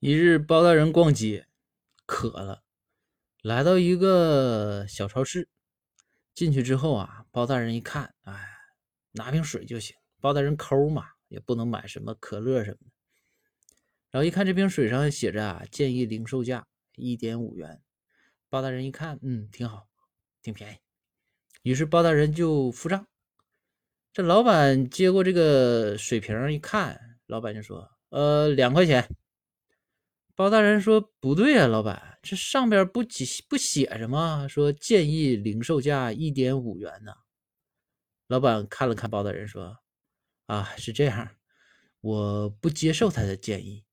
一日，包大人逛街，渴了，来到一个小超市。进去之后啊，包大人一看，哎，拿瓶水就行。包大人抠嘛，也不能买什么可乐什么的。然后一看这瓶水上写着啊，建议零售价一点五元。包大人一看，嗯，挺好，挺便宜。于是包大人就付账。这老板接过这个水瓶一看，老板就说：“呃，两块钱。”包大人说：“不对啊，老板，这上边不写不写着吗？说建议零售价一点五元呢。”老板看了看包大人，说：“啊，是这样，我不接受他的建议。”